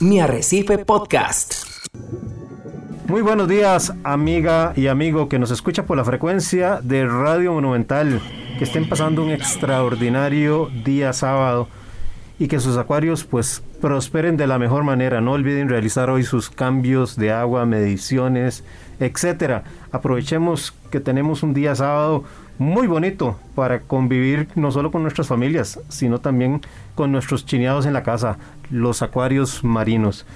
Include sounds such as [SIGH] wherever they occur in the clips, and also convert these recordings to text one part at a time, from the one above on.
Mi Arrecife Podcast. Muy buenos días, amiga y amigo que nos escucha por la frecuencia de Radio Monumental. Que estén pasando un extraordinario día sábado y que sus acuarios pues prosperen de la mejor manera. No olviden realizar hoy sus cambios de agua, mediciones, etcétera. Aprovechemos que tenemos un día sábado muy bonito para convivir no solo con nuestras familias, sino también con nuestros chineados en la casa, los acuarios marinos.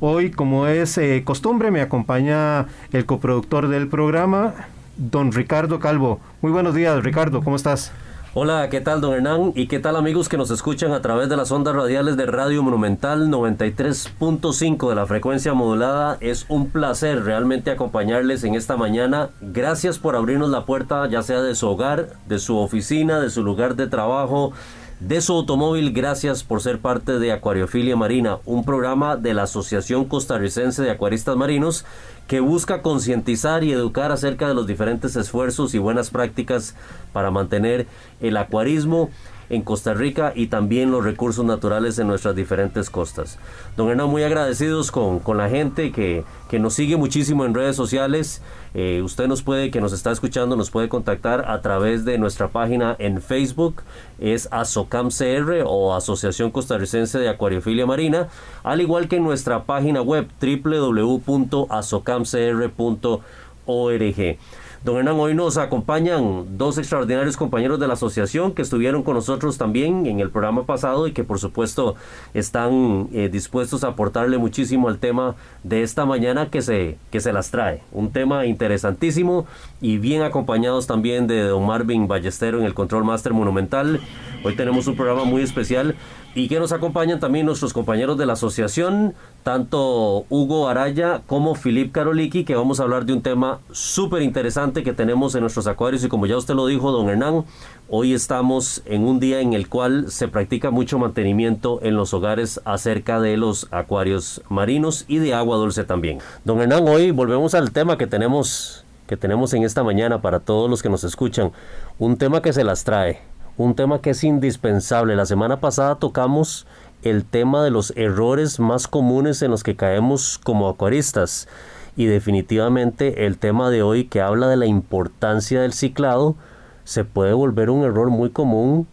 Hoy, como es eh, costumbre, me acompaña el coproductor del programa, don Ricardo Calvo. Muy buenos días, Ricardo, ¿cómo estás? Hola, ¿qué tal, don Hernán? ¿Y qué tal, amigos que nos escuchan a través de las ondas radiales de Radio Monumental 93.5 de la frecuencia modulada? Es un placer realmente acompañarles en esta mañana. Gracias por abrirnos la puerta, ya sea de su hogar, de su oficina, de su lugar de trabajo, de su automóvil. Gracias por ser parte de Acuariofilia Marina, un programa de la Asociación Costarricense de Acuaristas Marinos que busca concientizar y educar acerca de los diferentes esfuerzos y buenas prácticas para mantener el acuarismo en Costa Rica y también los recursos naturales en nuestras diferentes costas. Don Hernán, muy agradecidos con, con la gente que, que, nos sigue muchísimo en redes sociales. Eh, usted nos puede, que nos está escuchando, nos puede contactar a través de nuestra página en Facebook, es ASOCAMCR o Asociación Costarricense de Acuariofilia Marina, al igual que en nuestra página web www.asocamcr.org. Don Hernán, hoy nos acompañan dos extraordinarios compañeros de la asociación que estuvieron con nosotros también en el programa pasado y que por supuesto están eh, dispuestos a aportarle muchísimo al tema de esta mañana que se, que se las trae. Un tema interesantísimo y bien acompañados también de don Marvin Ballestero en el Control Master Monumental. Hoy tenemos un programa muy especial y que nos acompañan también nuestros compañeros de la asociación, tanto Hugo Araya como Filip Karoliki, que vamos a hablar de un tema súper interesante que tenemos en nuestros acuarios. Y como ya usted lo dijo, don Hernán, hoy estamos en un día en el cual se practica mucho mantenimiento en los hogares acerca de los acuarios marinos y de agua dulce también. Don Hernán, hoy volvemos al tema que tenemos que tenemos en esta mañana para todos los que nos escuchan, un tema que se las trae, un tema que es indispensable. La semana pasada tocamos el tema de los errores más comunes en los que caemos como acuaristas y definitivamente el tema de hoy que habla de la importancia del ciclado se puede volver un error muy común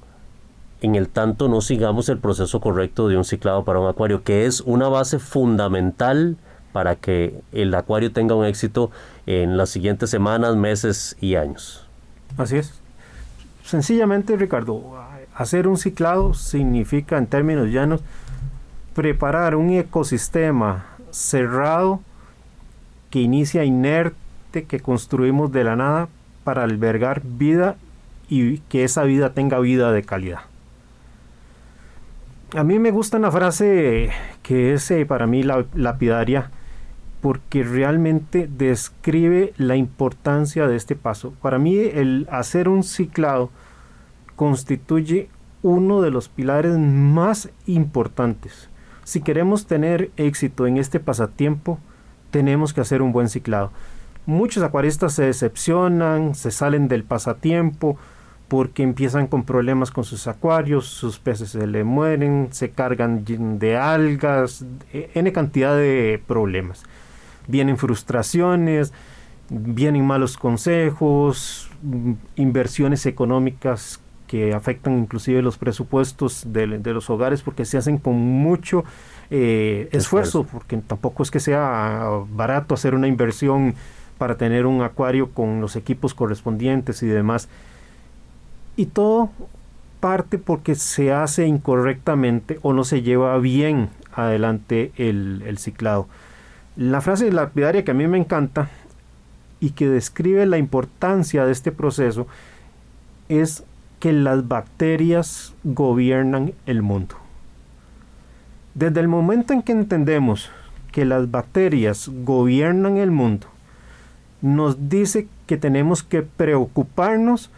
en el tanto no sigamos el proceso correcto de un ciclado para un acuario, que es una base fundamental para que el acuario tenga un éxito en las siguientes semanas, meses y años. Así es. Sencillamente, Ricardo, hacer un ciclado significa, en términos llanos, preparar un ecosistema cerrado que inicia inerte, que construimos de la nada para albergar vida y que esa vida tenga vida de calidad. A mí me gusta una frase que es eh, para mí lapidaria porque realmente describe la importancia de este paso. Para mí el hacer un ciclado constituye uno de los pilares más importantes. Si queremos tener éxito en este pasatiempo, tenemos que hacer un buen ciclado. Muchos acuaristas se decepcionan, se salen del pasatiempo porque empiezan con problemas con sus acuarios, sus peces se le mueren, se cargan de algas, n cantidad de problemas vienen frustraciones, vienen malos consejos, inversiones económicas que afectan inclusive los presupuestos de, los hogares porque se hacen con mucho eh, esfuerzo, porque tampoco es que sea barato hacer una inversión para tener un acuario con los equipos correspondientes y demás. Y todo parte porque se hace incorrectamente o no se lleva bien adelante el ciclado. La frase lapidaria que a mí me encanta y que describe la importancia de este proceso es que las bacterias gobiernan el mundo. Desde el momento en que entendemos que las bacterias gobiernan el mundo, nos dice que tenemos que preocuparnos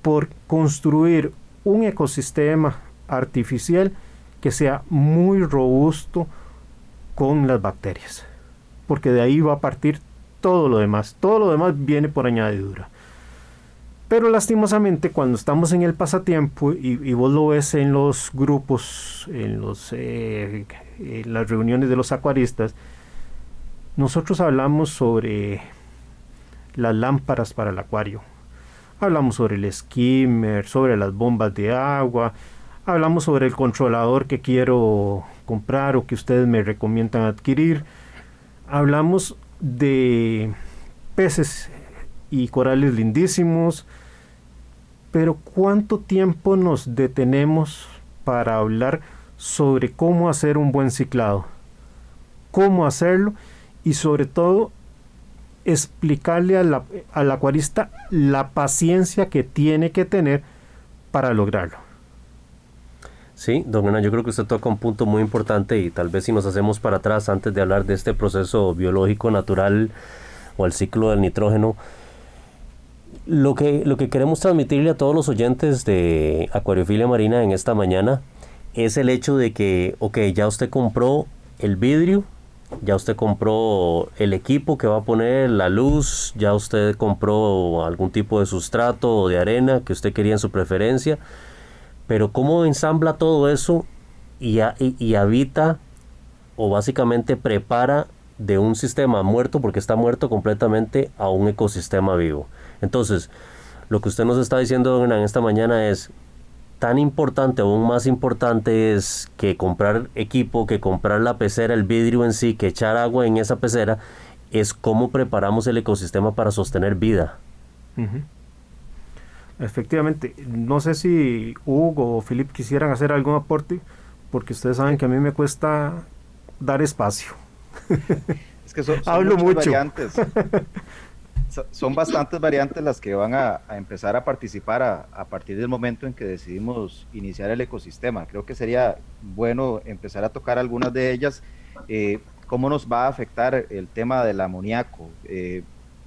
por construir un ecosistema artificial que sea muy robusto, con las bacterias, porque de ahí va a partir todo lo demás, todo lo demás viene por añadidura. Pero lastimosamente cuando estamos en el pasatiempo y, vos lo ves en los grupos, en, los, eh, en las reuniones de los acuaristas, nosotros hablamos sobre las lámparas para el acuario. Hablamos sobre el skimmer, sobre las bombas de agua, hablamos sobre el controlador que quiero comprar o que ustedes me recomiendan adquirir. Hablamos de peces y corales lindísimos, pero ¿cuánto tiempo nos detenemos para hablar sobre cómo hacer un buen ciclado? ¿Cómo hacerlo? Y sobre todo explicarle al acuarista la paciencia que tiene que tener para lograrlo. Sí, don Hernán, yo creo que usted toca un punto muy importante y tal vez si nos hacemos para atrás antes de hablar de este proceso biológico natural o el ciclo del nitrógeno, lo que, lo que queremos transmitirle a todos los oyentes de Acuariofilia Marina en esta mañana es el hecho de que, ok, ya usted compró el vidrio, ya usted compró el equipo que va a poner, la luz, ya usted compró algún tipo de sustrato o de arena que usted quería en su preferencia, pero cómo ensambla todo eso y, habita o básicamente prepara de un sistema muerto, porque está muerto completamente, a un ecosistema vivo. Entonces, lo que usted nos está diciendo en esta mañana es tan importante, aún más importante es que comprar equipo, que comprar la pecera, el vidrio en sí, que echar agua en esa pecera, es cómo preparamos el ecosistema para sostener vida. Efectivamente, no sé si Hugo o Philip quisieran hacer algún aporte, porque ustedes saben que a mí me cuesta dar espacio. [LAUGHS] Es que son, Hablo mucho. variantes. [LAUGHS] son bastantes variantes las que van a, empezar a participar a, partir del momento en que decidimos iniciar el ecosistema. Creo que sería bueno empezar a tocar algunas de ellas. Eh, ¿Cómo nos va a afectar el tema del amoníaco? Eh,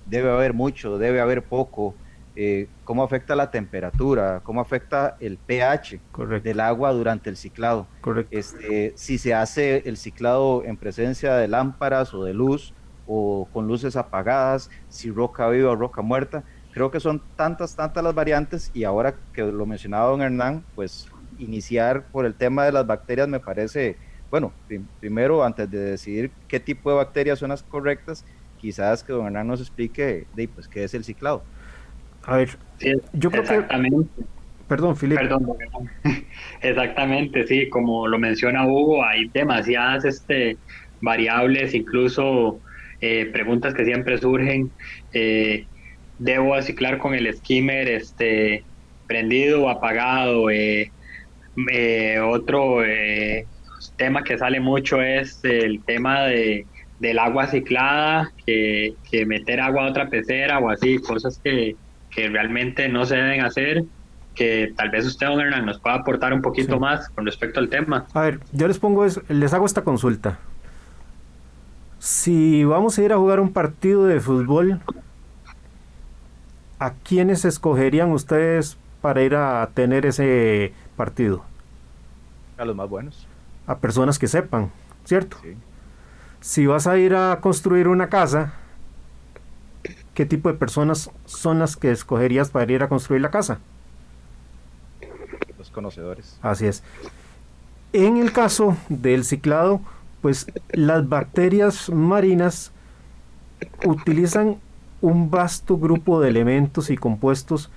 ¿Debe haber mucho? ¿Debe haber poco? Eh, cómo afecta la temperatura, cómo afecta el pH del agua durante el ciclado. Este, si se hace el ciclado en presencia de lámparas o de luz o con luces apagadas, si roca viva o roca muerta. Creo que son tantas, tantas las variantes y ahora que lo mencionaba don Hernán, pues iniciar por el tema de las bacterias me parece, bueno, primero antes de decidir qué tipo de bacterias son las correctas, quizás que don Hernán nos explique de, pues, qué es el ciclado. A ver, yo creo que... Perdón, Filipe. Perdón, [LAUGHS] exactamente, sí, como lo menciona Hugo, hay demasiadas este, variables, incluso eh, preguntas que siempre surgen. Eh, ¿Debo aciclar con el skimmer este, prendido o apagado? Eh, otro tema que sale mucho es el tema de, del agua ciclada, que, que meter agua a otra pecera o así, cosas que, que realmente no se deben hacer, que tal vez usted, don Hernán, nos pueda aportar un poquito más con respecto al tema. A ver, yo les pongo, es, les hago esta consulta. Si vamos a ir a jugar un partido de fútbol, ¿a quiénes escogerían ustedes para ir a tener ese partido? A los más buenos. A personas que sepan, ¿cierto? Sí. Si vas a ir a construir una casa, ¿qué tipo de personas son las que escogerías para ir a construir la casa? Los conocedores. Así es. En el caso del ciclado, pues las bacterias marinas utilizan un vasto grupo de elementos y compuestos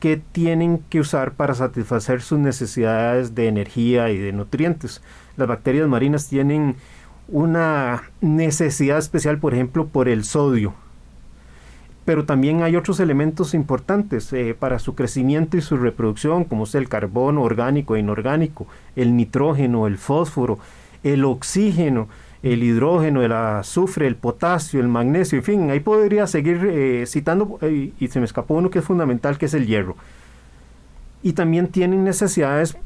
que tienen que usar para satisfacer sus necesidades de energía y de nutrientes. Las bacterias marinas tienen una necesidad especial, por ejemplo, por el sodio pero también hay otros elementos importantes eh, para su crecimiento y su reproducción, como es el carbono orgánico e inorgánico, el nitrógeno, el fósforo, el oxígeno, el hidrógeno, el azufre, el potasio, el magnesio, en fin, ahí podría seguir eh, citando, eh, y se me escapó uno que es fundamental, que es el hierro. Y también tienen necesidades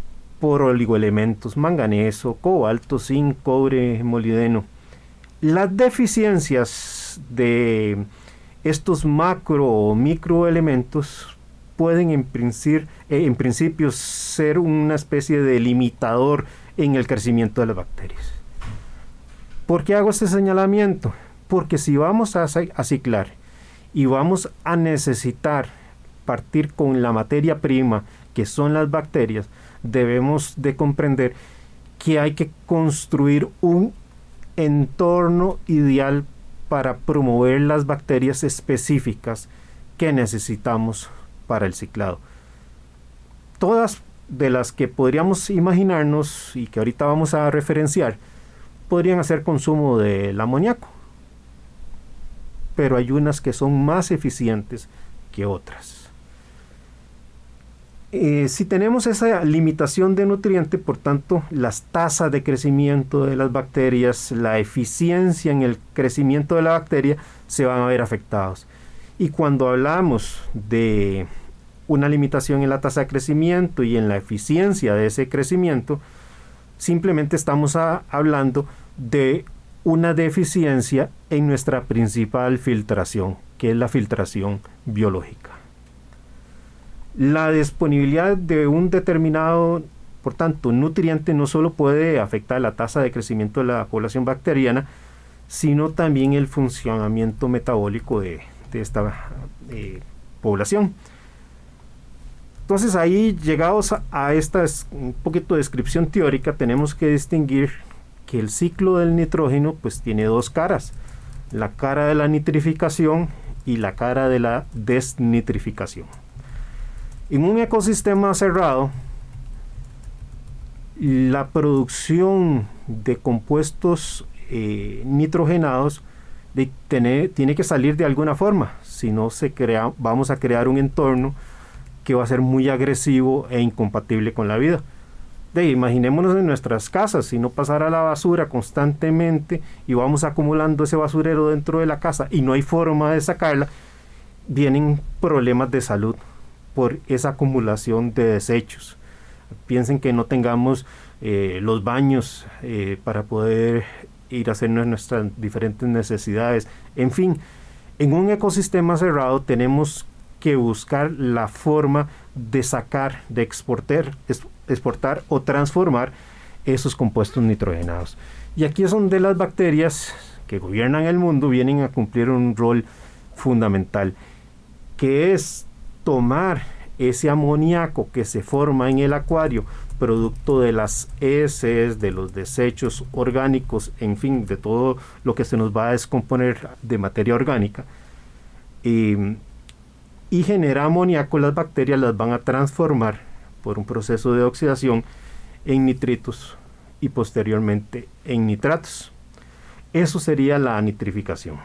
por oligoelementos, manganeso, cobalto, zinc, cobre, molibdeno. Las deficiencias de estos macro o microelementos pueden en, eh, en principio ser una especie de limitador en el crecimiento de las bacterias. ¿Por qué hago este señalamiento? Porque si vamos a, a ciclar y vamos a necesitar partir con la materia prima, que son las bacterias, debemos de comprender que hay que construir un entorno ideal para promover las bacterias específicas que necesitamos para el ciclado. Todas de las que podríamos imaginarnos y que ahorita vamos a referenciar podrían hacer consumo del amoníaco, pero hay unas que son más eficientes que otras. Eh, si tenemos esa limitación de nutriente, por tanto, las tasas de crecimiento de las bacterias, la eficiencia en el crecimiento de la bacteria se van a ver afectados. Y cuando hablamos de una limitación en la tasa de crecimiento y en la eficiencia de ese crecimiento, simplemente estamos hablando de una deficiencia en nuestra principal filtración, que es la filtración biológica. La disponibilidad de un determinado, por tanto, nutriente no solo puede afectar la tasa de crecimiento de la población bacteriana, sino también el funcionamiento metabólico de, esta eh, población. Entonces ahí llegados a, esta un poquito de descripción teórica, tenemos que distinguir que el ciclo del nitrógeno pues tiene dos caras, la cara de la nitrificación y la cara de la desnitrificación. En un ecosistema cerrado, la producción de compuestos eh, nitrogenados tiene que salir de alguna forma, si no se crea, vamos a crear un entorno que va a ser muy agresivo e incompatible con la vida. De, imaginémonos en nuestras casas, si no pasara la basura constantemente y vamos acumulando ese basurero dentro de la casa y no hay forma de sacarla, vienen problemas de salud por esa acumulación de desechos. Piensen que no tengamos eh, los baños eh, para poder ir a hacer nuestras diferentes necesidades. En fin, en un ecosistema cerrado tenemos que buscar la forma de sacar, de exportar, exportar o transformar esos compuestos nitrogenados. Y aquí es donde las bacterias que gobiernan el mundo vienen a cumplir un rol fundamental, que es tomar ese amoníaco que se forma en el acuario, producto de las heces, de los desechos orgánicos, en fin, de todo lo que se nos va a descomponer de materia orgánica, y, y genera amoníaco, las bacterias las van a transformar por un proceso de oxidación en nitritos y posteriormente en nitratos. Eso sería la nitrificación.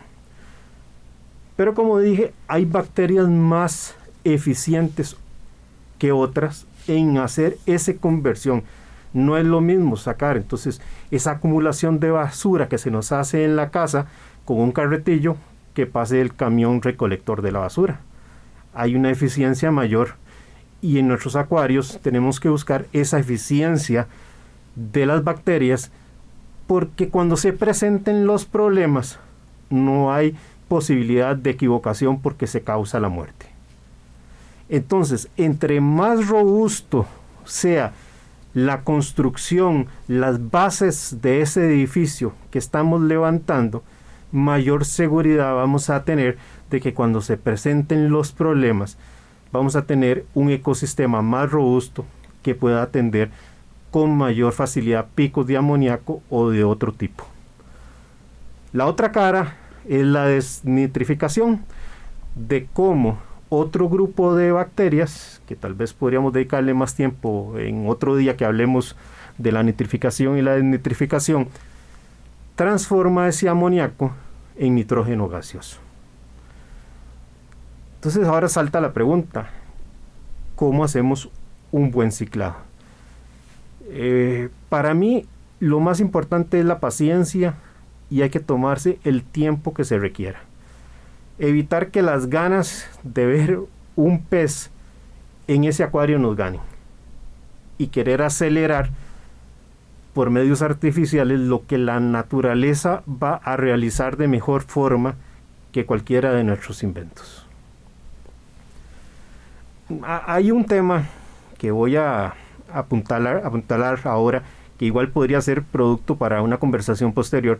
Pero como dije, hay bacterias más eficientes que otras en hacer esa conversión. No es lo mismo sacar entonces esa acumulación de basura que se nos hace en la casa con un carretillo que pase el camión recolector de la basura. Hay una eficiencia mayor y en nuestros acuarios tenemos que buscar esa eficiencia de las bacterias porque cuando se presenten los problemas no hay posibilidad de equivocación porque se causa la muerte. Entonces, entre más robusto sea la construcción, las bases de ese edificio que estamos levantando, mayor seguridad vamos a tener de que cuando se presenten los problemas, vamos a tener un ecosistema más robusto que pueda atender con mayor facilidad picos de amoníaco o de otro tipo. La otra cara es la desnitrificación, de cómo otro grupo de bacterias, que tal vez podríamos dedicarle más tiempo en otro día que hablemos de la nitrificación y la desnitrificación, transforma ese amoníaco en nitrógeno gaseoso. Entonces ahora salta la pregunta, ¿cómo hacemos un buen ciclado? Eh, para mí lo más importante es la paciencia y hay que tomarse el tiempo que se requiera evitar que las ganas de ver un pez en ese acuario nos ganen y querer acelerar por medios artificiales lo que la naturaleza va a realizar de mejor forma que cualquiera de nuestros inventos. Hay un tema que voy a apuntalar, apuntalar ahora, que igual podría ser producto para una conversación posterior,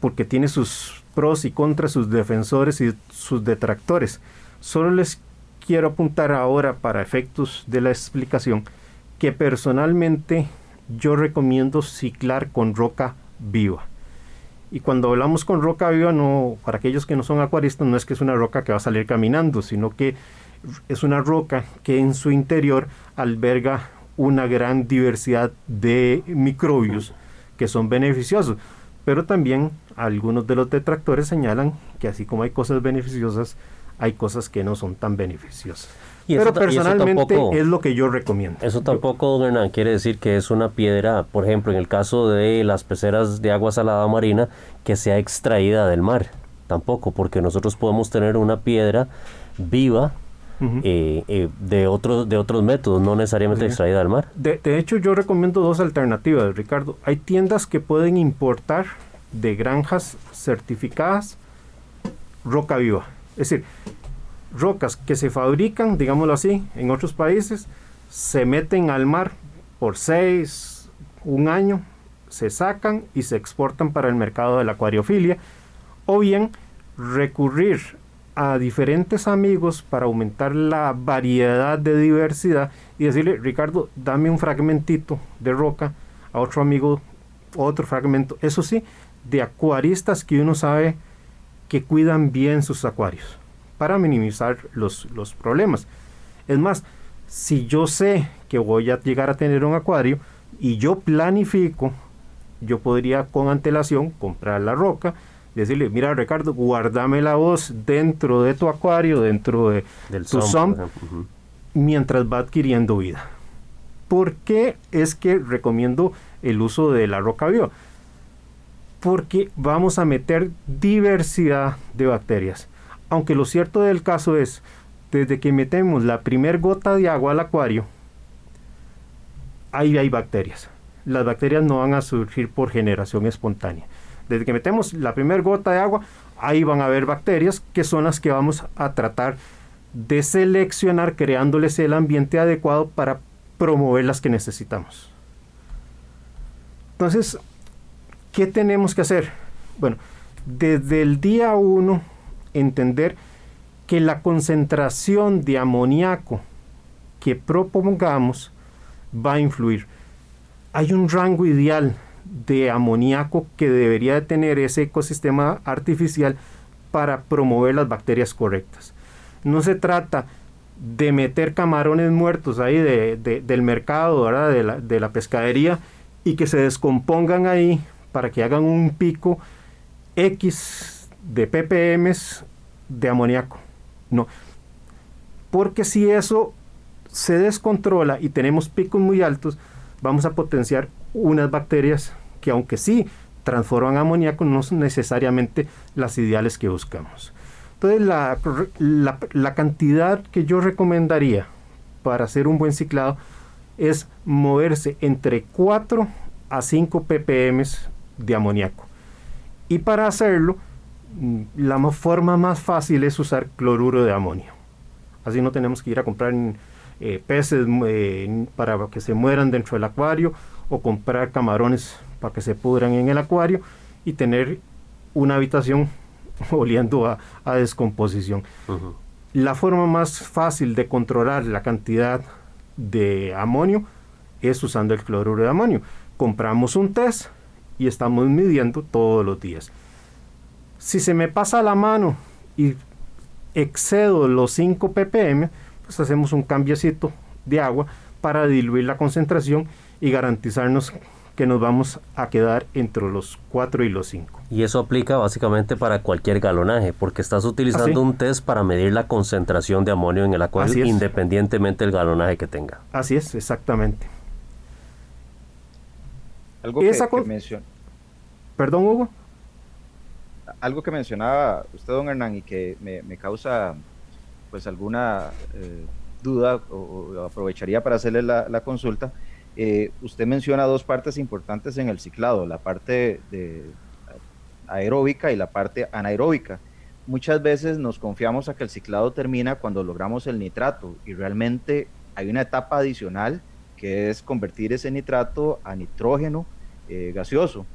porque tiene sus pros y contras, sus defensores y sus detractores. Solo les quiero apuntar ahora para efectos de la explicación que personalmente yo recomiendo ciclar con roca viva. Y cuando hablamos con roca viva, no, para aquellos que no son acuaristas, no es que es una roca que va a salir caminando, sino que es una roca que en su interior alberga una gran diversidad de microbios que son beneficiosos. Pero también algunos de los detractores señalan que así como hay cosas beneficiosas, hay cosas que no son tan beneficiosas. Pero personalmente es lo que yo recomiendo. Eso tampoco, don Hernán, quiere decir que es una piedra, por ejemplo, en el caso de las peceras de agua salada marina, que sea extraída del mar. Tampoco, porque nosotros podemos tener una piedra viva eh, eh, de, otros de otros métodos, no necesariamente extraída del mar. De, de, hecho, yo recomiendo dos alternativas, Ricardo. Hay tiendas que pueden importar de granjas certificadas roca viva. Es decir, rocas que se fabrican, digámoslo así, en otros países, se meten al mar por seis, un año, se sacan y se exportan para el mercado de la acuariofilia, o bien recurrir a diferentes amigos para aumentar la variedad de diversidad y decirle, Ricardo, dame un fragmentito de roca, a otro amigo otro fragmento, eso sí, de acuaristas que uno sabe que cuidan bien sus acuarios para minimizar los, los problemas. Es más, si yo sé que voy a llegar a tener un acuario y yo planifico, yo podría con antelación comprar la roca, decirle, mira Ricardo, guardame la voz dentro de tu acuario, dentro de Del tu SOM, mientras va adquiriendo vida. ¿Por qué es que recomiendo el uso de la roca bio? Porque vamos a meter diversidad de bacterias. Aunque lo cierto del caso es, desde que metemos la primer gota de agua al acuario, ahí hay bacterias. Las bacterias no van a surgir por generación espontánea. Desde que metemos la primera gota de agua, ahí van a haber bacterias que son las que vamos a tratar de seleccionar creándoles el ambiente adecuado para promover las que necesitamos. Entonces, ¿qué tenemos que hacer? Bueno, desde el día 1 entender que la concentración de amoníaco que propongamos va a influir. Hay un rango ideal de amoníaco que debería de tener ese ecosistema artificial para promover las bacterias correctas. No se trata de meter camarones muertos ahí del mercado, De, la, de la pescadería y que se descompongan ahí para que hagan un pico X de ppm de amoníaco. No. Porque si eso se descontrola y tenemos picos muy altos, vamos a potenciar unas bacterias que aunque sí transforman amoníaco, no son necesariamente las ideales que buscamos. Entonces la, la, cantidad que yo recomendaría para hacer un buen ciclado es moverse entre 4 a 5 ppm de amoníaco. Y para hacerlo, mm, la forma más fácil es usar cloruro de amonio. Así no tenemos que ir a comprar eh, peces eh, para que se mueran dentro del acuario o comprar camarones para que se pudran en el acuario y tener una habitación [LAUGHS] oliendo a, descomposición. La forma más fácil de controlar la cantidad de amonio es usando el cloruro de amonio. Compramos un test y estamos midiendo todos los días. Si se me pasa la mano y excedo los 5 ppm, pues hacemos un cambiecito de agua para diluir la concentración y garantizarnos que nos vamos a quedar entre los 4 y los 5. Y eso aplica básicamente para cualquier galonaje, porque estás utilizando un test para medir la concentración de amonio en el acuario independientemente del galonaje que tenga. Así es, exactamente. Algo que, que Perdón, Hugo. Algo que mencionaba usted, don Hernán, y que me, causa pues alguna eh, duda o, aprovecharía para hacerle la consulta, eh, usted menciona dos partes importantes en el ciclado, la parte de aeróbica y la parte anaeróbica. Muchas veces nos confiamos a que el ciclado termina cuando logramos el nitrato y realmente hay una etapa adicional que es convertir ese nitrato a nitrógeno eh, gaseoso.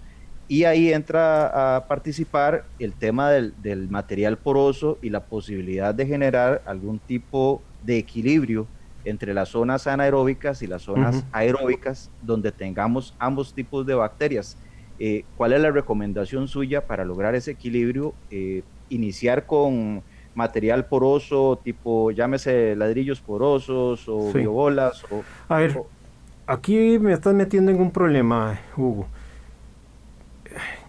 Y ahí entra a participar el tema del, del, material poroso y la posibilidad de generar algún tipo de equilibrio entre las zonas anaeróbicas y las zonas aeróbicas, donde tengamos ambos tipos de bacterias. Eh, ¿Cuál es la recomendación suya para lograr ese equilibrio? Eh, iniciar con material poroso, tipo, llámese ladrillos porosos o biobolas. O, A ver, aquí me estás metiendo en un problema, Hugo.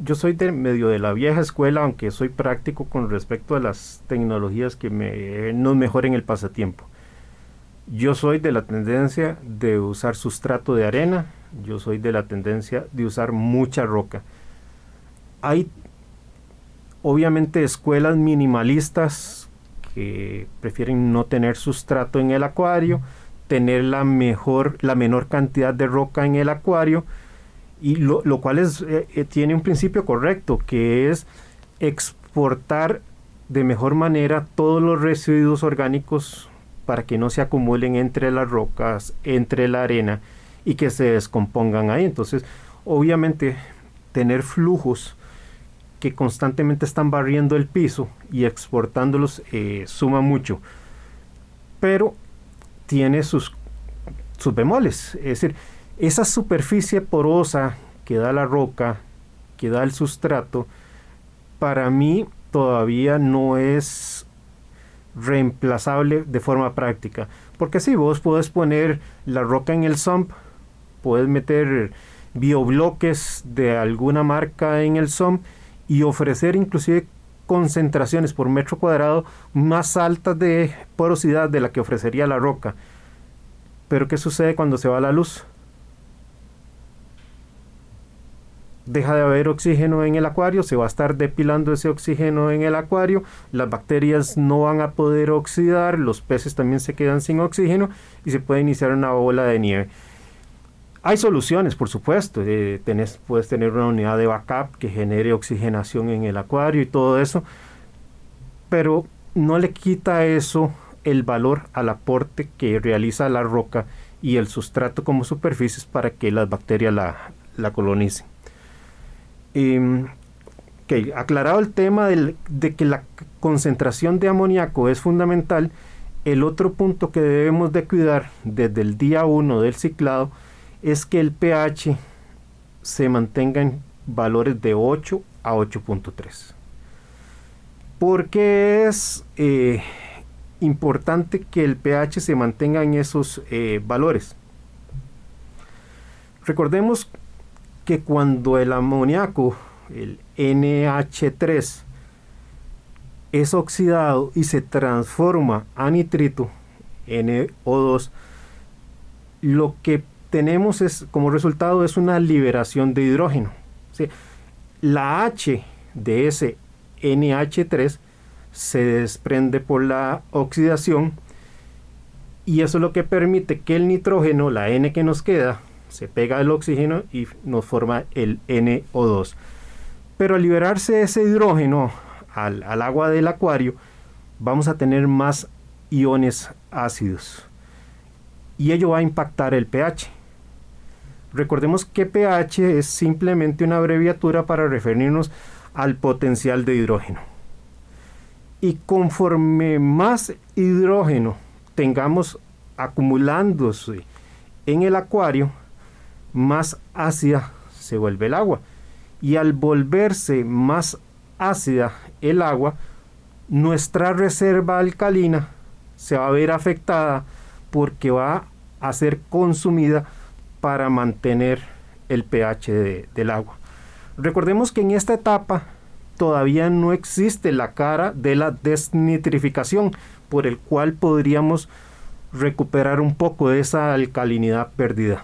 Yo soy de medio de la vieja escuela, aunque soy práctico con respecto a las tecnologías que me, nos mejoren el pasatiempo. Yo soy de la tendencia de usar sustrato de arena, yo soy de la tendencia de usar mucha roca. Hay obviamente escuelas minimalistas que prefieren no tener sustrato en el acuario, tener la mejor, la menor cantidad de roca en el acuario, y lo, cual es, eh, eh, tiene un principio correcto, que es exportar de mejor manera todos los residuos orgánicos para que no se acumulen entre las rocas, entre la arena y que se descompongan ahí. Entonces, obviamente, tener flujos que constantemente están barriendo el piso y exportándolos eh, suma mucho. Pero tiene sus, sus bemoles. Es decir, esa superficie porosa que da la roca, que da el sustrato, para mí todavía no es reemplazable de forma práctica. Porque si vos puedes poner la roca en el sump, puedes meter biobloques de alguna marca en el sump y ofrecer inclusive concentraciones por metro cuadrado más altas de porosidad de la que ofrecería la roca. Pero ¿qué sucede cuando se va la luz? Deja de haber oxígeno en el acuario, se va a estar depilando ese oxígeno en el acuario, las bacterias no van a poder oxidar, los peces también se quedan sin oxígeno y se puede iniciar una bola de nieve. Hay soluciones, por supuesto, eh, puedes tener una unidad de backup que genere oxigenación en el acuario y todo eso, pero no le quita eso el valor al aporte que realiza la roca y el sustrato como superficies para que las bacterias la, la colonicen. Em, aclarado el tema de que la concentración de amoníaco es fundamental, el otro punto que debemos de cuidar desde el día 1 del ciclado es que el pH se mantenga en valores de 8 a 8.3. Porque es eh, importante que el pH se mantenga en esos eh, valores. Recordemos que cuando el amoníaco, el NH3, es oxidado y se transforma a nitrito, NO2, lo que tenemos es como resultado es una liberación de hidrógeno. La H de ese NH3 se desprende por la oxidación y eso es lo que permite que el nitrógeno, la N que nos queda, se pega el oxígeno y nos forma el NO2. Pero al liberarse ese hidrógeno al, agua del acuario, vamos a tener más iones ácidos. Y ello va a impactar el pH. Recordemos que pH es simplemente una abreviatura para referirnos al potencial de hidrógeno. Y conforme más hidrógeno tengamos acumulándose en el acuario, más ácida se vuelve el agua. Y al volverse más ácida el agua, nuestra reserva alcalina se va a ver afectada porque va a ser consumida para mantener el pH del agua. Recordemos que en esta etapa todavía no existe la cara de la desnitrificación, por el cual podríamos recuperar un poco de esa alcalinidad perdida.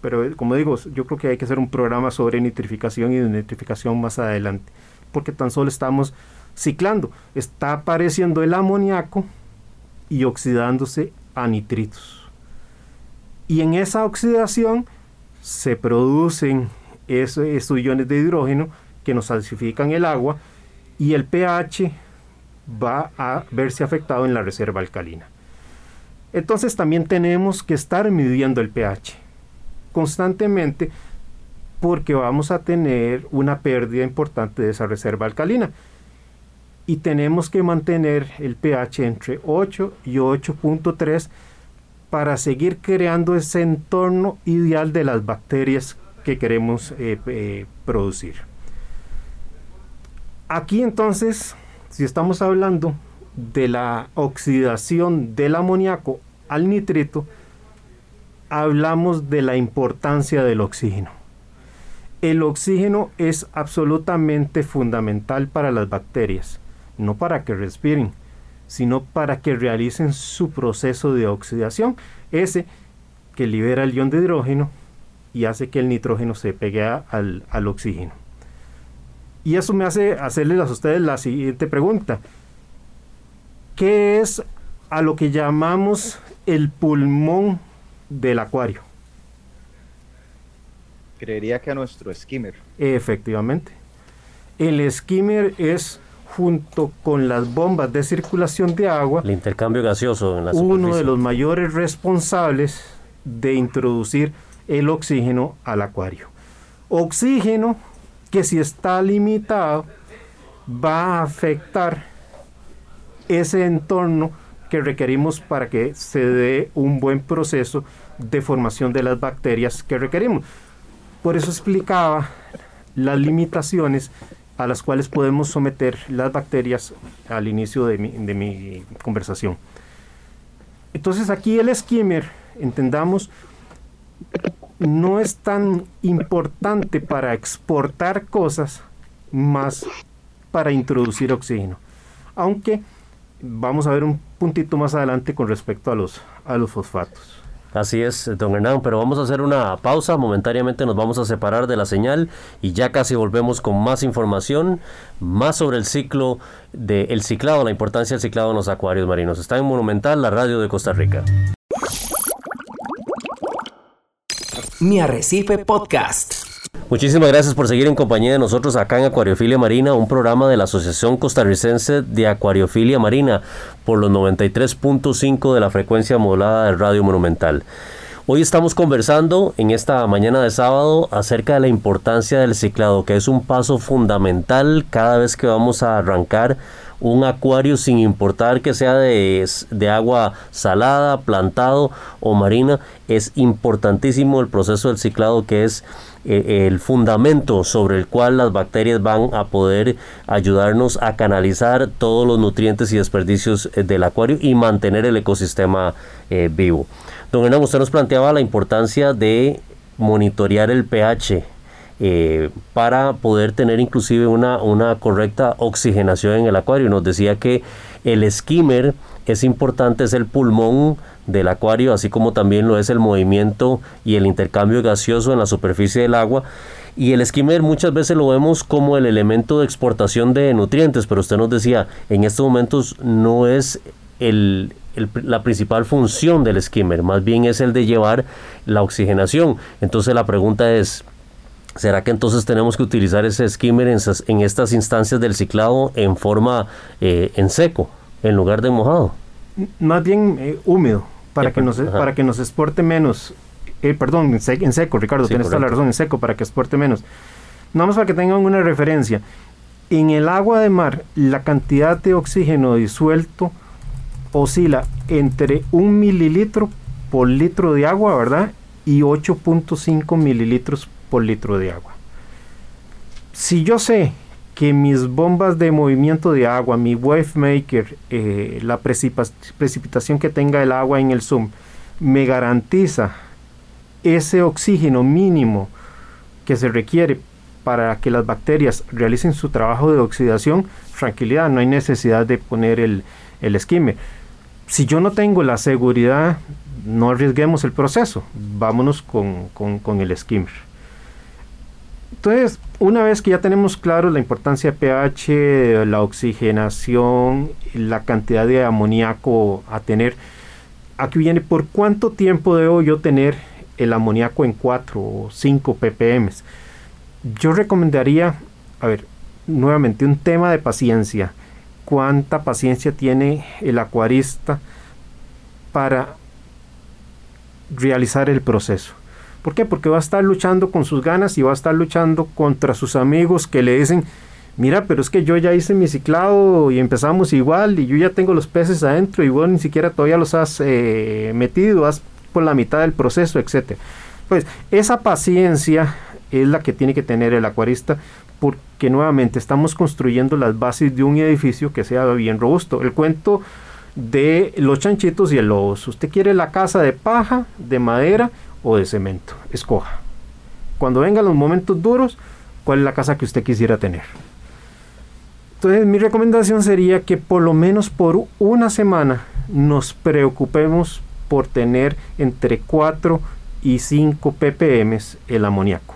Pero eh, como digo, yo creo que hay que hacer un programa sobre nitrificación y desnitrificación más adelante, porque tan solo estamos ciclando. Está apareciendo el amoníaco y oxidándose a nitritos. Y en esa oxidación se producen esos, esos iones de hidrógeno que nos acidifican el agua y el pH va a verse afectado en la reserva alcalina. Entonces también tenemos que estar midiendo el pH constantemente porque vamos a tener una pérdida importante de esa reserva alcalina. y tenemos que mantener el pH entre 8 y 8.3 para seguir creando ese entorno ideal de las bacterias que queremos eh, eh, producir. Aquí entonces, si estamos hablando de la oxidación del amoníaco al nitrito, hablamos de la importancia del oxígeno. El oxígeno es absolutamente fundamental para las bacterias, no para que respiren, sino para que realicen su proceso de oxidación, ese que libera el ion de hidrógeno y hace que el nitrógeno se pegue al, al oxígeno. Y eso me hace hacerles a ustedes la siguiente pregunta. ¿Qué es a lo que llamamos el pulmón del acuario? Creería que a nuestro skimmer. Efectivamente. El skimmer es junto con las bombas de circulación de agua, el intercambio gaseoso en la uno de los mayores responsables de introducir el oxígeno al acuario. Oxígeno que si está limitado va a afectar ese entorno que requerimos para que se dé un buen proceso de formación de las bacterias que requerimos. Por eso explicaba las limitaciones a las cuales podemos someter las bacterias al inicio de mi, de mi conversación. Entonces aquí el skimmer, entendamos, no es tan importante para exportar cosas más para introducir oxígeno. Aunque vamos a ver un puntito más adelante con respecto a los, a los fosfatos. Así es, don Hernán, pero vamos a hacer una pausa, momentáneamente nos vamos a separar de la señal y ya casi volvemos con más información, más sobre el ciclo del ciclado, la importancia del ciclado en los acuarios marinos. Está en Monumental, la radio de Costa Rica. Mi Arrecife Podcast. Muchísimas gracias por seguir en compañía de nosotros acá en Acuariofilia Marina, un programa de la Asociación Costarricense de Acuariofilia Marina por los 93.5 de la frecuencia modulada de Radio Monumental. Hoy estamos conversando en esta mañana de sábado acerca de la importancia del ciclado, que es un paso fundamental cada vez que vamos a arrancar un acuario sin importar que sea de, de, agua salada, plantado o marina. Es importantísimo el proceso del ciclado que es eh, el fundamento sobre el cual las bacterias van a poder ayudarnos a canalizar todos los nutrientes y desperdicios eh, del acuario y mantener el ecosistema eh, vivo. Don Hernán, usted nos planteaba la importancia de monitorear el pH para poder tener inclusive una, una correcta oxigenación en el acuario. Nos decía que el skimmer es importante, es el pulmón del acuario, así como también lo es el movimiento y el intercambio gaseoso en la superficie del agua. Y el skimmer muchas veces lo vemos como el elemento de exportación de nutrientes, pero usted nos decía, en estos momentos no es el, la principal función del skimmer, más bien es el de llevar la oxigenación. Entonces la pregunta es, ¿será que entonces tenemos que utilizar ese skimmer en, en estas instancias del ciclado en forma eh, en seco, en lugar de mojado? Más bien eh, húmedo para, que, nos, para que nos exporte menos. Eh, perdón, en, seco, Ricardo, tienes toda la razón, en seco, para que exporte menos. Nada más para que tengan una referencia. En el agua de mar, la cantidad de oxígeno disuelto oscila entre un mililitro por litro de agua, ¿verdad? Y 8.5 mililitros por litro de agua. Si yo sé que mis bombas de movimiento de agua, mi wave maker, eh, la precipitación que tenga el agua en el zoom, me garantiza ese oxígeno mínimo que se requiere para que las bacterias realicen su trabajo de oxidación, tranquilidad, no hay necesidad de poner el, el. Si yo no tengo la seguridad, no arriesguemos el proceso, vámonos con, con, con el skimmer. Entonces, una vez que ya tenemos claro la importancia de pH, la oxigenación, la cantidad de amoníaco a tener, aquí viene por cuánto tiempo debo yo tener el amoníaco en 4 o 5 ppm. Yo recomendaría, a ver, nuevamente un tema de paciencia. ¿Cuánta paciencia tiene el acuarista para realizar el proceso? ¿Por qué? Porque va a estar luchando con sus ganas y va a estar luchando contra sus amigos que le dicen, mira, pero es que yo ya hice mi ciclado y empezamos igual y yo ya tengo los peces adentro y vos ni siquiera todavía los has eh, metido, vas por la mitad del proceso, etc. Pues esa paciencia es la que tiene que tener el acuarista porque nuevamente estamos construyendo las bases de un edificio que sea bien robusto. El cuento de los chanchitos y el lobos. Usted quiere la casa de paja, de madera o de cemento. Escoja. Cuando vengan los momentos duros, ¿cuál es la casa que usted quisiera tener? Entonces mi recomendación sería que por lo menos por una semana nos preocupemos por tener entre 4 y 5 ppm el amoníaco.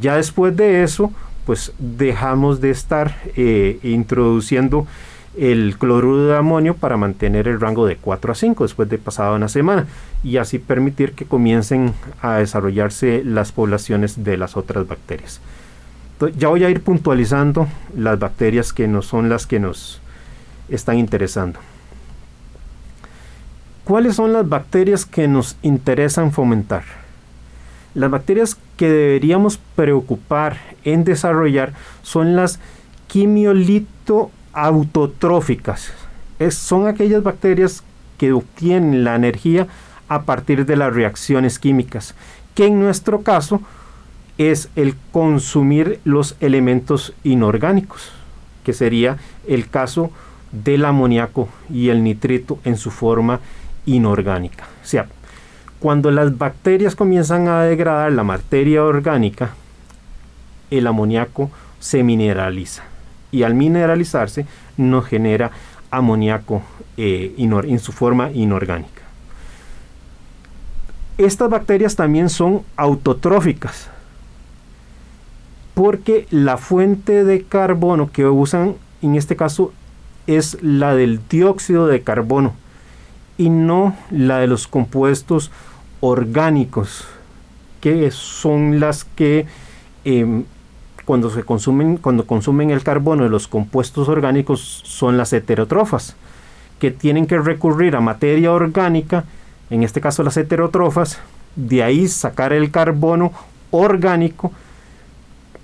Ya después de eso, pues dejamos de estar eh, introduciendo el cloruro de amonio para mantener el rango de 4 a 5 después de pasada una semana y así permitir que comiencen a desarrollarse las poblaciones de las otras bacterias. ya voy a ir puntualizando las bacterias que no son las que nos están interesando. ¿Cuáles son las bacterias que nos interesan fomentar? Las bacterias que deberíamos preocupar en desarrollar son las quimiolito autotróficas. son aquellas bacterias que obtienen la energía a partir de las reacciones químicas, que en nuestro caso es el consumir los elementos inorgánicos, que sería el caso del amoníaco y el nitrito en su forma inorgánica. O sea, cuando las bacterias comienzan a degradar la materia orgánica, el amoníaco se mineraliza y al mineralizarse nos genera amoníaco eh, en su forma inorgánica. Estas bacterias también son autotróficas porque la fuente de carbono que usan en este caso es la del dióxido de carbono y no la de los compuestos orgánicos que son las que em, cuando se consumen, cuando consumen el carbono de los compuestos orgánicos son las heterotrofas, que tienen que recurrir a materia orgánica, en este caso las heterotrofas, de ahí sacar el carbono orgánico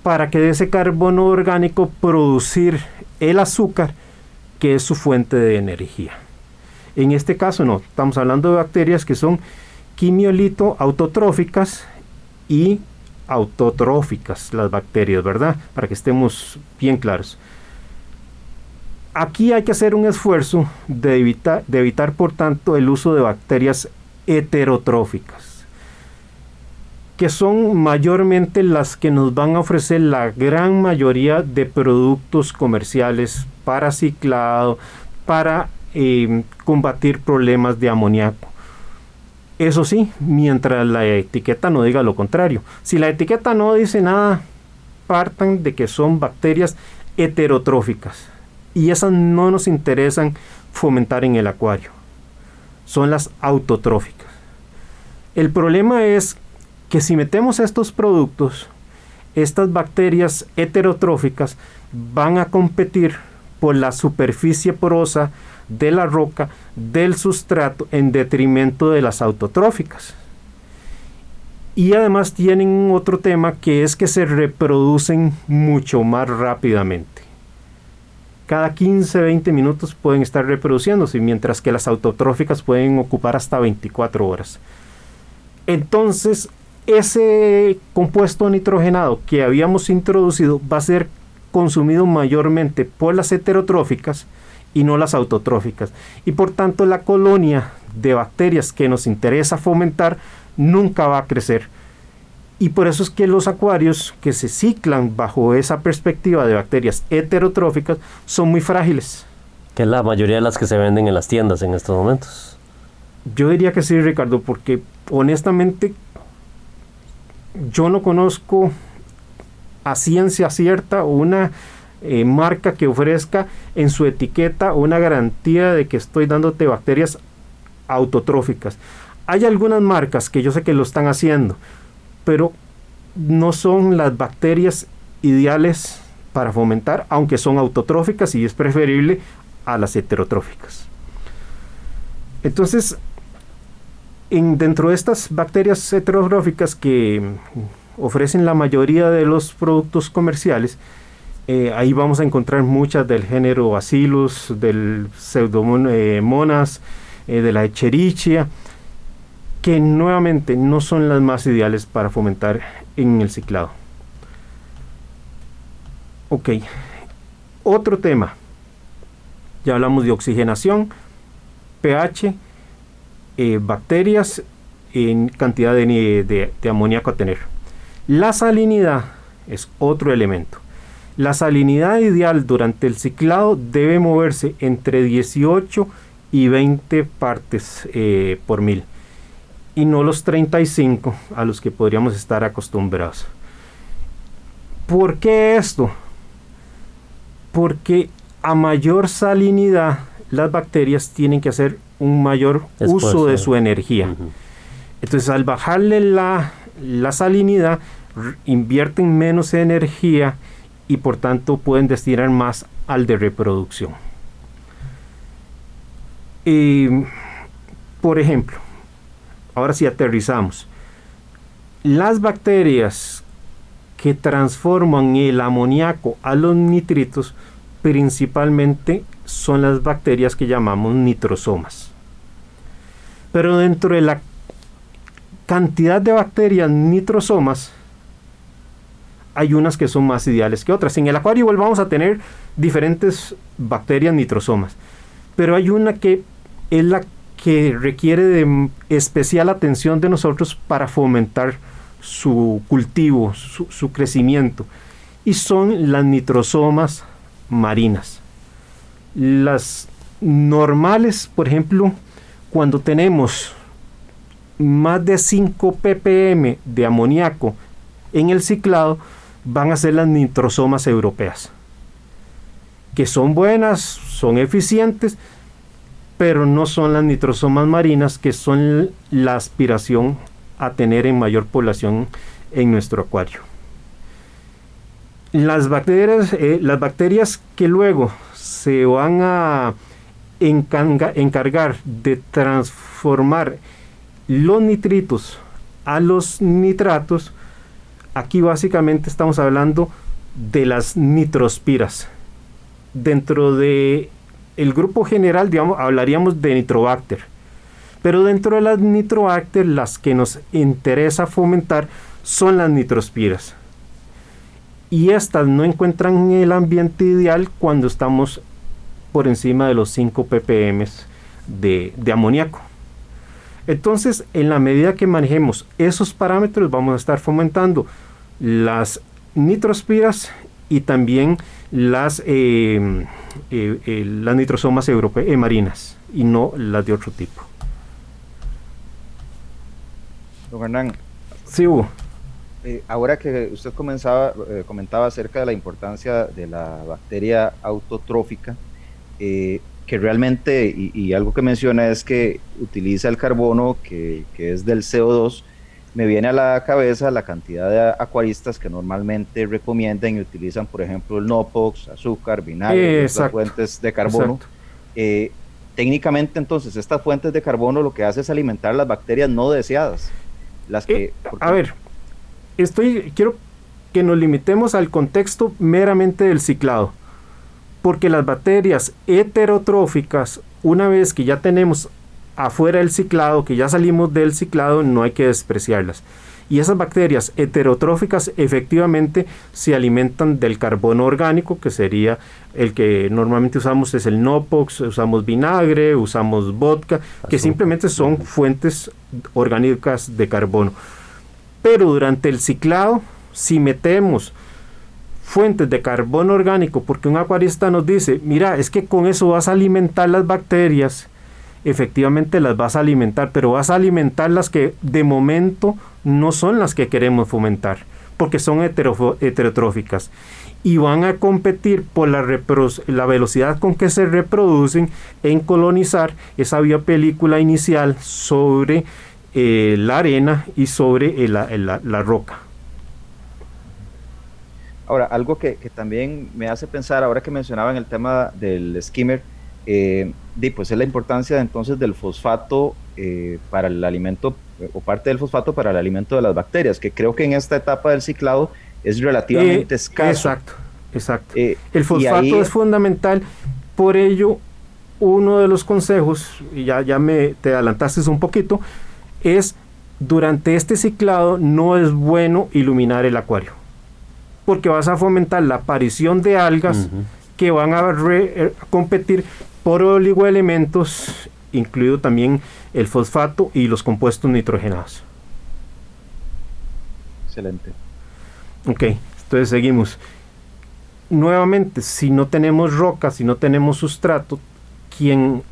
para que de ese carbono orgánico producir el azúcar que es su fuente de energía. En este caso no, estamos hablando de bacterias que son quimiolito autotróficas y autotróficas las bacterias, ¿verdad? Para que estemos bien claros. Aquí hay que hacer un esfuerzo de evitar, de evitar por tanto, el uso de bacterias heterotróficas, que son mayormente las que nos van a ofrecer la gran mayoría de productos comerciales para ciclado, para eh, combatir problemas de amoníaco. Eso sí, mientras la etiqueta no diga lo contrario. Si la etiqueta no dice nada, partan de que son bacterias heterotróficas. Y esas no nos interesan fomentar en el acuario. Son las autotróficas. El problema es que si metemos estos productos, estas bacterias heterotróficas van a competir por la superficie porosa de la roca del sustrato en detrimento de las autotróficas. Y además tienen otro tema que es que se reproducen mucho más rápidamente. Cada 15-20 minutos pueden estar reproduciéndose, mientras que las autotróficas pueden ocupar hasta 24 horas. Entonces, ese compuesto nitrogenado que habíamos introducido va a ser consumido mayormente por las heterotróficas y no las autotróficas. Y por tanto la colonia de bacterias que nos interesa fomentar nunca va a crecer. Y por eso es que los acuarios que se ciclan bajo esa perspectiva de bacterias heterotróficas son muy frágiles. Que es la mayoría de las que se venden en las tiendas en estos momentos. Yo diría que sí, Ricardo, porque honestamente yo no conozco a ciencia cierta una eh, marca que ofrezca en su etiqueta una garantía de que estoy dándote bacterias autotróficas. Hay algunas marcas que yo sé que lo están haciendo, pero no son las bacterias ideales para fomentar, aunque son autotróficas y es preferible a las heterotróficas. Entonces, en, dentro de estas bacterias heterotróficas que ofrecen la mayoría de los productos comerciales, Eh, ahí vamos a encontrar muchas del género Bacillus, del Pseudomonas, eh, de la Echerichia, que nuevamente no son las más ideales para fomentar en el ciclado. Ok, otro tema. Ya hablamos de oxigenación, pH, eh, bacterias en cantidad de amoníaco a tener. La salinidad es otro elemento. La salinidad ideal durante el ciclado debe moverse entre 18 y 20 partes eh, por mil y no los 35 a los que podríamos estar acostumbrados. ¿Por qué esto? Porque a mayor salinidad las bacterias tienen que hacer un mayor uso de su energía. Entonces al bajarle la, la salinidad invierten menos energía y por tanto pueden destinar más al de reproducción. Y, por ejemplo, ahora si aterrizamos, las bacterias que transforman el amoníaco a los nitritos principalmente son las bacterias que llamamos nitrosomas. Pero dentro de la cantidad de bacterias nitrosomas, hay unas que son más ideales que otras. En el acuario igual vamos a tener diferentes bacterias nitrosomas, pero hay una que es la que requiere de especial atención de nosotros para fomentar su cultivo, su, su crecimiento, y son las nitrosomas marinas. Las normales, por ejemplo, cuando tenemos más de 5 ppm de amoníaco en el ciclado, van a ser las nitrosomas europeas, que son buenas, son eficientes, pero no son las nitrosomas marinas, que son la aspiración a tener en mayor población en nuestro acuario. Las bacterias, eh, las bacterias que luego se van a encargar de transformar los nitritos a los nitratos, Aquí básicamente estamos hablando de las nitrospiras. Dentro de el grupo general, digamos, hablaríamos de nitrobacter. Pero dentro de las nitrobacter, las que nos interesa fomentar son las nitrospiras. Y estas no encuentran el ambiente ideal cuando estamos por encima de los 5 ppm de, de amoníaco. Entonces, en la medida que manejemos esos parámetros, vamos a estar fomentando las nitrospiras y también las, eh, eh, eh, las nitrosomas europeas, marinas y no las de otro tipo. Don Hernán. Sí, Hugo. ahora que usted comenzaba, comentaba acerca de la importancia de la bacteria autotrófica, que realmente, y, algo que menciona es que utiliza el carbono que, que es del CO2, me viene a la cabeza la cantidad de acuaristas que normalmente recomiendan y utilizan, por ejemplo, el NOPOX, azúcar, vinagre, las fuentes de carbono. Eh, técnicamente, entonces, estas fuentes de carbono lo que hace es alimentar las bacterias no deseadas. Las que, eh, a ver, estoy, quiero que nos limitemos al contexto meramente del ciclado, porque las bacterias heterotróficas, una vez que ya tenemos afuera del ciclado, que ya salimos del ciclado, no hay que despreciarlas. Y esas bacterias heterotróficas efectivamente se alimentan del carbono orgánico, que sería el que normalmente usamos, es el Nopox, usamos vinagre, usamos vodka, que simplemente son fuentes orgánicas de carbono. Pero durante el ciclado, si metemos fuentes de carbono orgánico, porque un acuarista nos dice, mira, es que con eso vas a alimentar las bacterias, efectivamente las vas a alimentar, pero vas a alimentar las que de momento no son las que queremos fomentar, porque son heterotróficas y van a competir por la, velocidad con que se reproducen en colonizar esa película inicial sobre eh, la arena y sobre la, roca. Ahora, algo que, que, también me hace pensar, ahora que mencionaban el tema del skimmer, eh, pues es la importancia entonces del fosfato eh, para el alimento o parte del fosfato para el alimento de las bacterias, que creo que en esta etapa del ciclado es relativamente eh, escaso. Exacto, Exacto. Eh, el fosfato es fundamental, por ello uno de los consejos, y ya, ya me te adelantaste un poquito, es durante este ciclado no es bueno iluminar el acuario, porque vas a fomentar la aparición de algas que van a eh, competir por oligoelementos, incluido también el fosfato y los compuestos nitrogenados. Excelente. Ok, entonces seguimos. Nuevamente, si no tenemos roca, si no tenemos sustrato, quien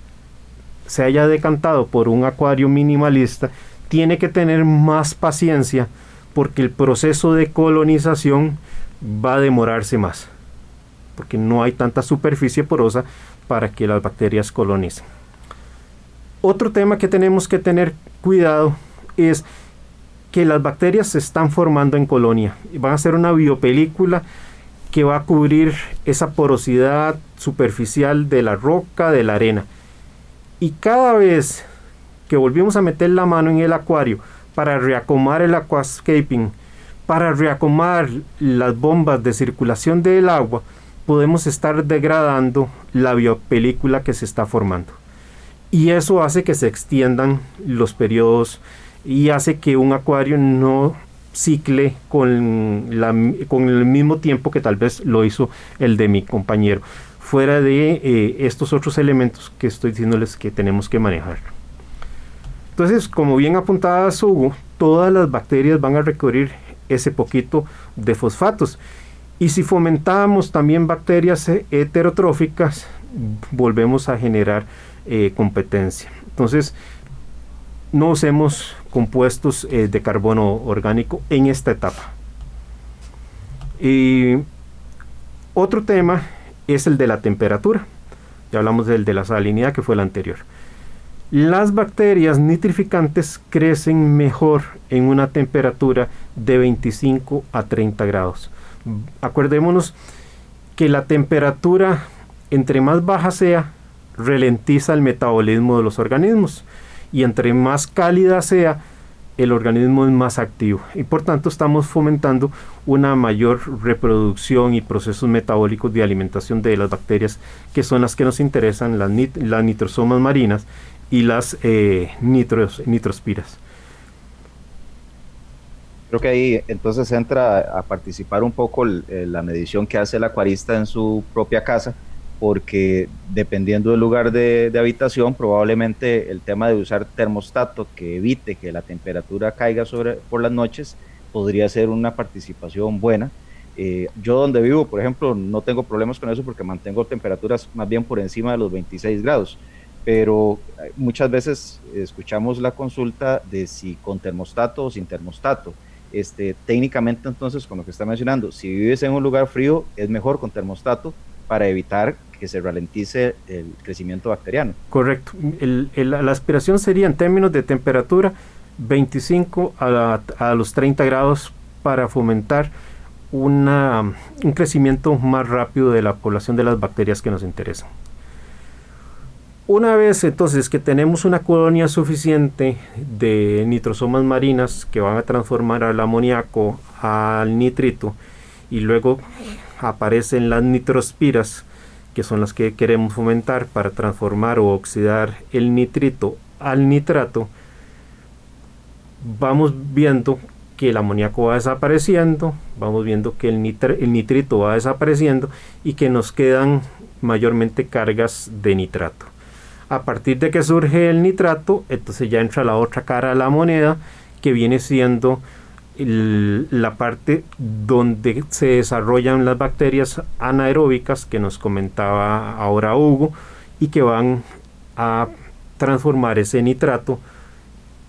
se haya decantado por un acuario minimalista tiene que tener más paciencia porque el proceso de colonización va a demorarse más porque no hay tanta superficie porosa para que las bacterias colonicen. Otro tema que tenemos que tener cuidado es que las bacterias se están formando en colonia. Van a ser una biopelícula que va a cubrir esa porosidad superficial de la roca, de la arena. Y cada vez que volvimos a meter la mano en el acuario para reacomar el aquascaping, para reacomar las bombas de circulación del agua, podemos estar degradando la biopelícula que se está formando. Y eso hace que se extiendan los periodos y hace que un acuario no cicle con, la, con el mismo tiempo que tal vez lo hizo el de mi compañero, fuera de eh, estos otros elementos que estoy diciéndoles que tenemos que manejar. Entonces, como bien apuntaba Hugo, todas las bacterias van a requerir ese poquito de fosfatos. Y si fomentamos también bacterias heterotróficas, volvemos a generar eh, competencia. Entonces, no usemos compuestos eh, de carbono orgánico en esta etapa. Y otro tema es el de la temperatura. Ya hablamos del de la salinidad que fue el anterior. Las bacterias nitrificantes crecen mejor en una temperatura de 25 a 30 grados. Acordémonos que la temperatura entre más baja sea, ralentiza el metabolismo de los organismos y entre más cálida sea, el organismo es más activo y por tanto estamos fomentando una mayor reproducción y procesos metabólicos de alimentación de las bacterias que son las que nos interesan, las, nitrosomas marinas y las eh, nitrospiras. Creo que ahí entonces entra a participar un poco la medición que hace el acuarista en su propia casa porque dependiendo del lugar de, habitación, probablemente el tema de usar termostato que evite que la temperatura caiga sobre, por las noches podría ser una participación buena. Eh, yo donde vivo, por ejemplo, no tengo problemas con eso porque mantengo temperaturas más bien por encima de los 26 grados, pero eh, muchas veces escuchamos la consulta de si con termostato o sin termostato. Este, técnicamente entonces, con lo que está mencionando, si vives en un lugar frío, es mejor con termostato para evitar que se ralentice el crecimiento bacteriano. Correcto. la aspiración sería en términos de temperatura 25 a, los 30 grados para fomentar una, un crecimiento más rápido de la población de las bacterias que nos interesan. Una vez entonces que tenemos una colonia suficiente de nitrosomas marinas que van a transformar al amoníaco al nitrito y luego aparecen las nitrospiras que son las que queremos fomentar para transformar o oxidar el nitrito al nitrato, vamos viendo que el amoníaco va desapareciendo, vamos viendo que el, el nitrito va desapareciendo y que nos quedan mayormente cargas de nitrato. A partir de que surge el nitrato, entonces ya entra la otra cara de la moneda que viene siendo la parte donde se desarrollan las bacterias anaeróbicas que nos comentaba ahora Hugo y que van a transformar ese nitrato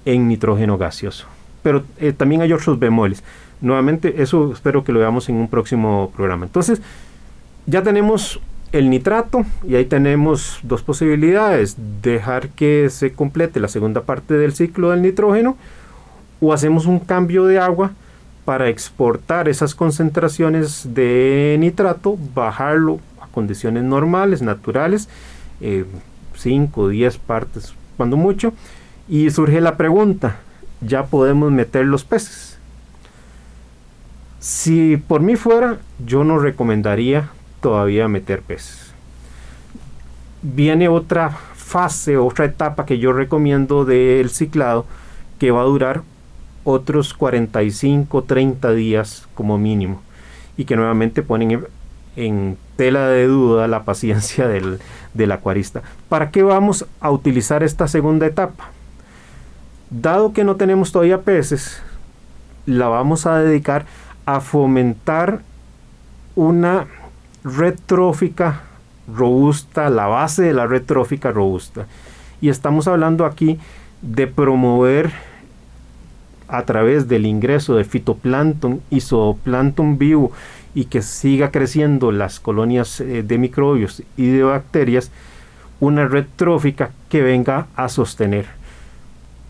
en nitrógeno gaseoso. Pero eh, también hay otros bemoles. Nuevamente, eso espero que lo veamos en un próximo programa. Entonces, ya tenemos el nitrato y ahí tenemos dos posibilidades. Dejar que se complete la segunda parte del ciclo del nitrógeno o hacemos un cambio de agua para exportar esas concentraciones de nitrato, bajarlo a condiciones normales, naturales, 5 o 10 partes cuando mucho, y surge la pregunta, ¿ya podemos meter los peces? Si por mí fuera, yo no recomendaría todavía meter peces. Viene otra fase, otra etapa que yo recomiendo del ciclado que va a durar otros 45, 30 días como mínimo y que nuevamente ponen en, tela de duda la paciencia [LAUGHS] del, del acuarista. ¿Para qué vamos a utilizar esta segunda etapa? Dado que no tenemos todavía peces, la vamos a dedicar a fomentar una red trófica robusta, la base de la red trófica robusta. Y estamos hablando aquí de promover a través del ingreso de fitoplancton y zooplancton vivo y que siga creciendo las colonias eh, de microbios y de bacterias, una red trófica que venga a sostener.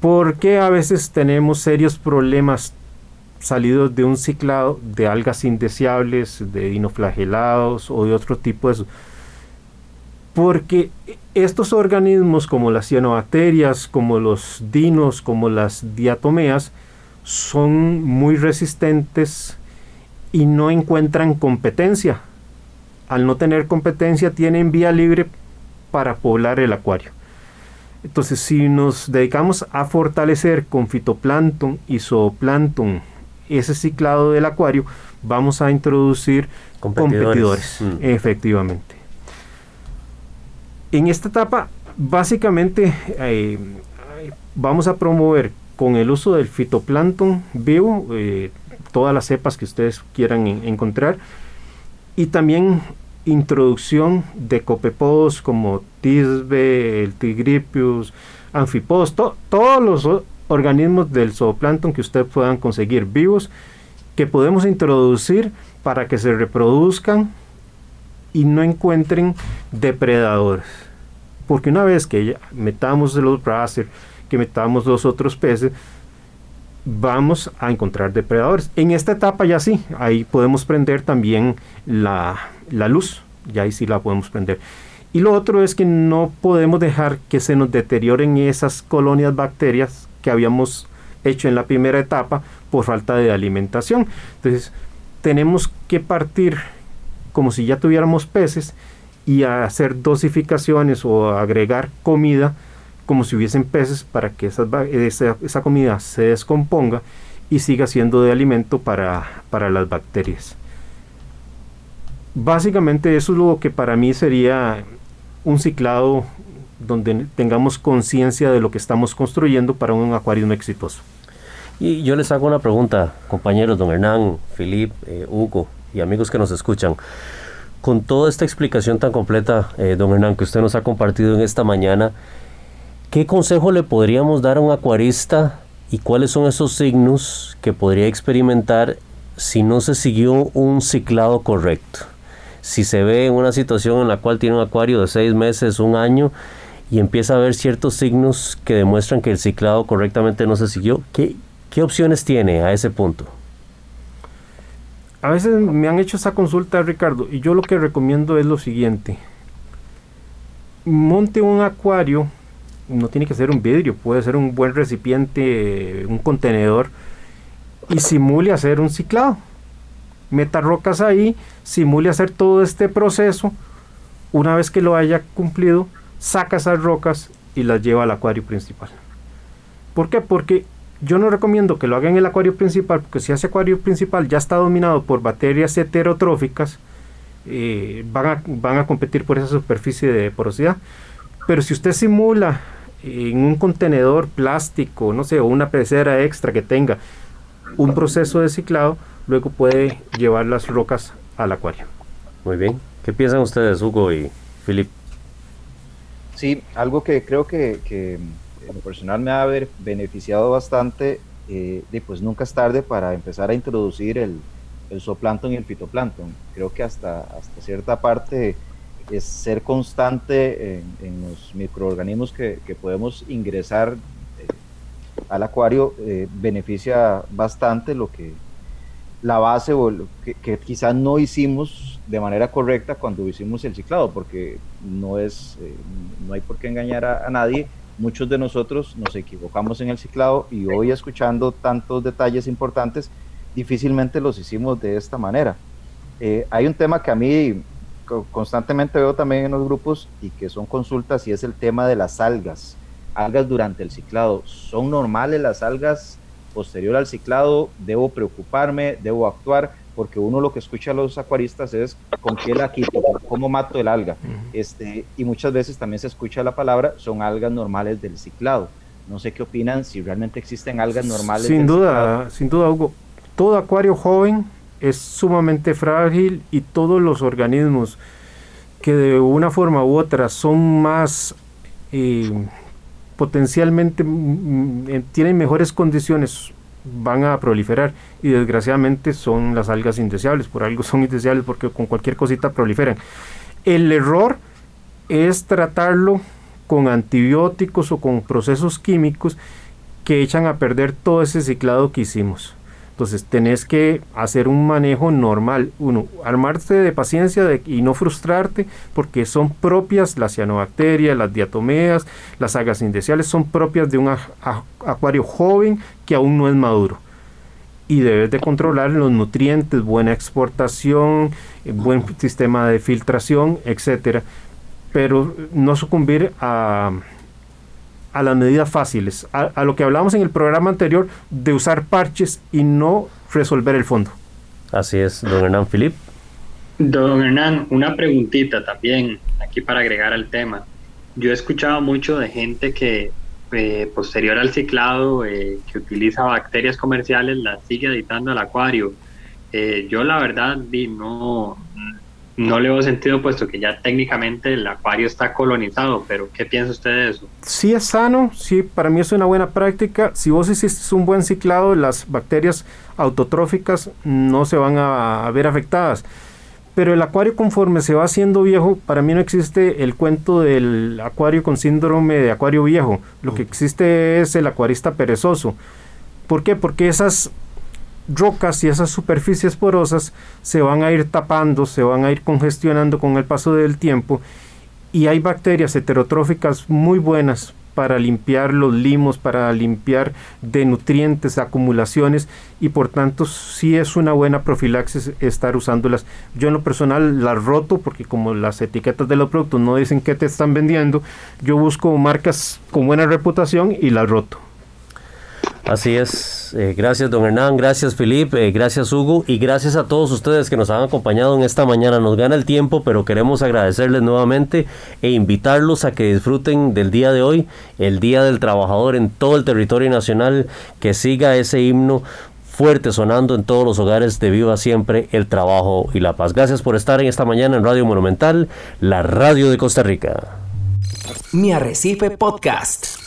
Porque a veces tenemos serios problemas salidos de un ciclado de algas indeseables, de dinoflagelados o de otro tipo de... Porque estos organismos como las cianobacterias, como los dinos, como las diatomeas, son muy resistentes y no encuentran competencia. Al no tener competencia tienen vía libre para poblar el acuario. Entonces, si nos dedicamos a fortalecer con fitoplancton y zooplancton ese ciclado del acuario, vamos a introducir competidores, mm. efectivamente. En esta etapa, básicamente, eh, vamos a promover con el uso del fitoplancton vivo, eh, todas las cepas que ustedes quieran encontrar, y también introducción de copepodos como tisbe, el tigripius, anfipodos, todos los organismos del zooplancton que ustedes puedan conseguir vivos que podemos introducir para que se reproduzcan y no encuentren depredadores. Porque una vez que metamos los bracer, que metamos los otros peces, vamos a encontrar depredadores. En esta etapa ya sí, ahí podemos prender también la, la luz, ya ahí sí la podemos prender. Y lo otro es que no podemos dejar que se nos deterioren esas colonias bacterias que habíamos hecho en la primera etapa por falta de alimentación. Entonces, tenemos que partir como si ya tuviéramos peces y hacer dosificaciones o agregar comida como si hubiesen peces para que esa, esa, comida se descomponga y siga siendo de alimento para, para las bacterias. Básicamente eso es lo que para mí sería un ciclado donde tengamos conciencia de lo que estamos construyendo para un acuario exitoso. Y yo les hago una pregunta, compañeros, don Hernán, Filip, eh, Hugo y amigos que nos escuchan. Con toda esta explicación tan completa, eh, don Hernán, que usted nos ha compartido en esta mañana, ¿Qué consejo le podríamos dar a un acuarista y cuáles son esos signos que podría experimentar si no se siguió un ciclado correcto? Si se ve en una situación en la cual tiene un acuario de seis meses, un año, y empieza a ver ciertos signos que demuestran que el ciclado correctamente no se siguió, ¿qué, qué opciones tiene a ese punto? A veces me han hecho esa consulta, Ricardo, y yo lo que recomiendo es lo siguiente. Monte un acuario no tiene que ser un vidrio, puede ser un buen recipiente, un contenedor, y simule hacer un ciclado. Meta rocas ahí, simule hacer todo este proceso. Una vez que lo haya cumplido, saca esas rocas y las lleva al acuario principal. ¿Por qué? Porque yo no recomiendo que lo haga en el acuario principal, porque si ese acuario principal ya está dominado por bacterias heterotróficas, eh, van, a, van a competir por esa superficie de porosidad. Pero si usted simula en un contenedor plástico, no sé, o una pecera extra que tenga un proceso de ciclado, luego puede llevar las rocas al acuario. Muy bien. ¿Qué piensan ustedes, Hugo y Filip? Sí, algo que creo que, que en lo personal me ha beneficiado bastante, eh, pues nunca es tarde para empezar a introducir el, el zooplancton y el fitoplancton. Creo que hasta, hasta cierta parte es ser constante en, los microorganismos que, podemos ingresar eh, al acuario eh, beneficia bastante lo que la base o que, que, quizás no hicimos de manera correcta cuando hicimos el ciclado porque no es eh, no hay por qué engañar a, nadie muchos de nosotros nos equivocamos en el ciclado y hoy escuchando tantos detalles importantes difícilmente los hicimos de esta manera. Eh, hay un tema que a mí constantemente veo también en los grupos y que son consultas y es el tema de las algas. Algas durante el ciclado. ¿Son normales las algas posterior al ciclado? ¿Debo preocuparme? ¿Debo actuar? Porque uno lo que escucha a los acuaristas es con qué la quito, cómo mato el alga. este, y muchas veces también se escucha la palabra, son algas normales del ciclado. No sé qué opinan, si realmente existen algas normales. Sin duda, sin duda, Hugo. Todo acuario joven es sumamente frágil y todos los organismos que de una forma u otra son más eh, potencialmente mm, mm, tienen mejores condiciones van a proliferar y desgraciadamente son las algas indeseables, por algo son indeseables porque con cualquier cosita proliferan. El error es tratarlo con antibióticos o con procesos químicos que echan a perder todo ese ciclado que hicimos. Entonces tenés que hacer un manejo normal. Uno, armarte de paciencia y no frustrarte porque son propias las cianobacterias, las diatomeas, las algas indeseables, son propias de un acuario joven que aún no es maduro. Y debes de controlar los nutrientes, buena exportación, eh, buen sistema de filtración, etcétera. Pero no sucumbir a, a las medidas fáciles, a, lo que hablamos en el programa anterior de usar parches y no resolver el fondo. Así es, don Hernán Filip. Don Hernán, una preguntita también aquí para agregar al tema. Yo he escuchado mucho de gente que eh, posterior al ciclado, eh, que utiliza bacterias comerciales, las sigue editando al acuario. Eh, yo la verdad no, no le veo sentido puesto que ya técnicamente el acuario está colonizado, pero ¿qué piensa usted de eso? Sí es sano, sí, para mí es una buena práctica. Si vos hiciste un buen ciclado, las bacterias autotróficas no se van a, ver afectadas. Pero el acuario conforme se va haciendo viejo, para mí no existe el cuento del acuario con síndrome de acuario viejo. Lo que existe es el acuarista perezoso. ¿Por qué? Porque esas rocas y esas superficies porosas se van a ir tapando, se van a ir congestionando con el paso del tiempo y hay bacterias heterotróficas muy buenas para limpiar los limos, para limpiar de nutrientes, acumulaciones y por tanto sí es una buena profilaxis estar usándolas. Yo en lo personal las roto porque como las etiquetas de los productos no dicen qué te están vendiendo, yo busco marcas con buena reputación y las roto. Así es. Eh, gracias, don Hernán. Gracias, Felipe. Eh, gracias, Hugo. Y gracias a todos ustedes que nos han acompañado en esta mañana. Nos gana el tiempo, pero queremos agradecerles nuevamente e invitarlos a que disfruten del día de hoy, el Día del Trabajador en todo el territorio nacional, que siga ese himno fuerte sonando en todos los hogares de Viva Siempre el Trabajo y la Paz. Gracias por estar en esta mañana en Radio Monumental, la radio de Costa Rica. Mi Arrecife Podcast.